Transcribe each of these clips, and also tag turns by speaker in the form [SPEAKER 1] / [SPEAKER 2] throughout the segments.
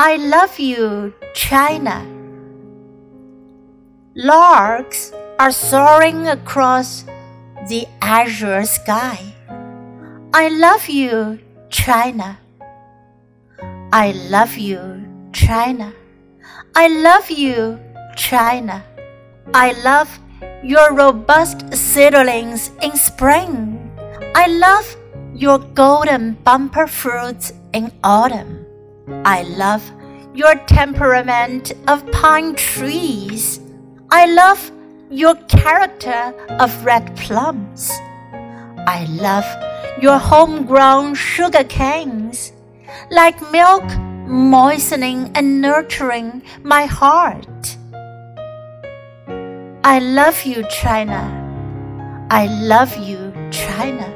[SPEAKER 1] I love you, China. Larks are soaring across the azure sky. I love you, China. I love you, China. I love you, China. I love your robust seedlings in spring. I love your golden bumper fruits in autumn. I love your temperament of pine trees. I love your character of red plums. I love your homegrown sugar canes, like milk moistening and nurturing my heart. I love you, China. I love you, China.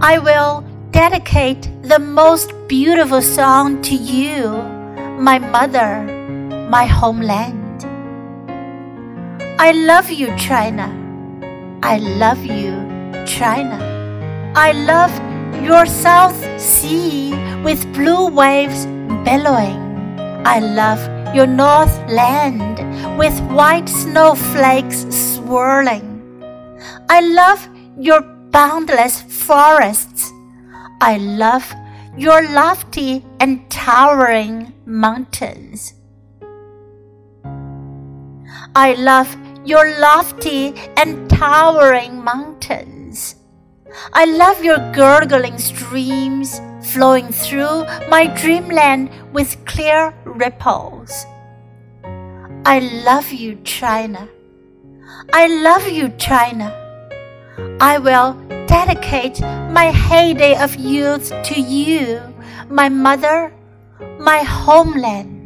[SPEAKER 1] I will dedicate the most beautiful song to you, my mother, my homeland. I love you, China. I love you, China. I love your South Sea with blue waves billowing. I love your North Land with white snowflakes swirling. I love your boundless forests. I love your lofty and towering mountains. I love your lofty and towering mountains. I love your gurgling streams flowing through my dreamland with clear ripples. I love you, China. I love you, China. I will dedicate my heyday of youth to you, my mother, my homeland.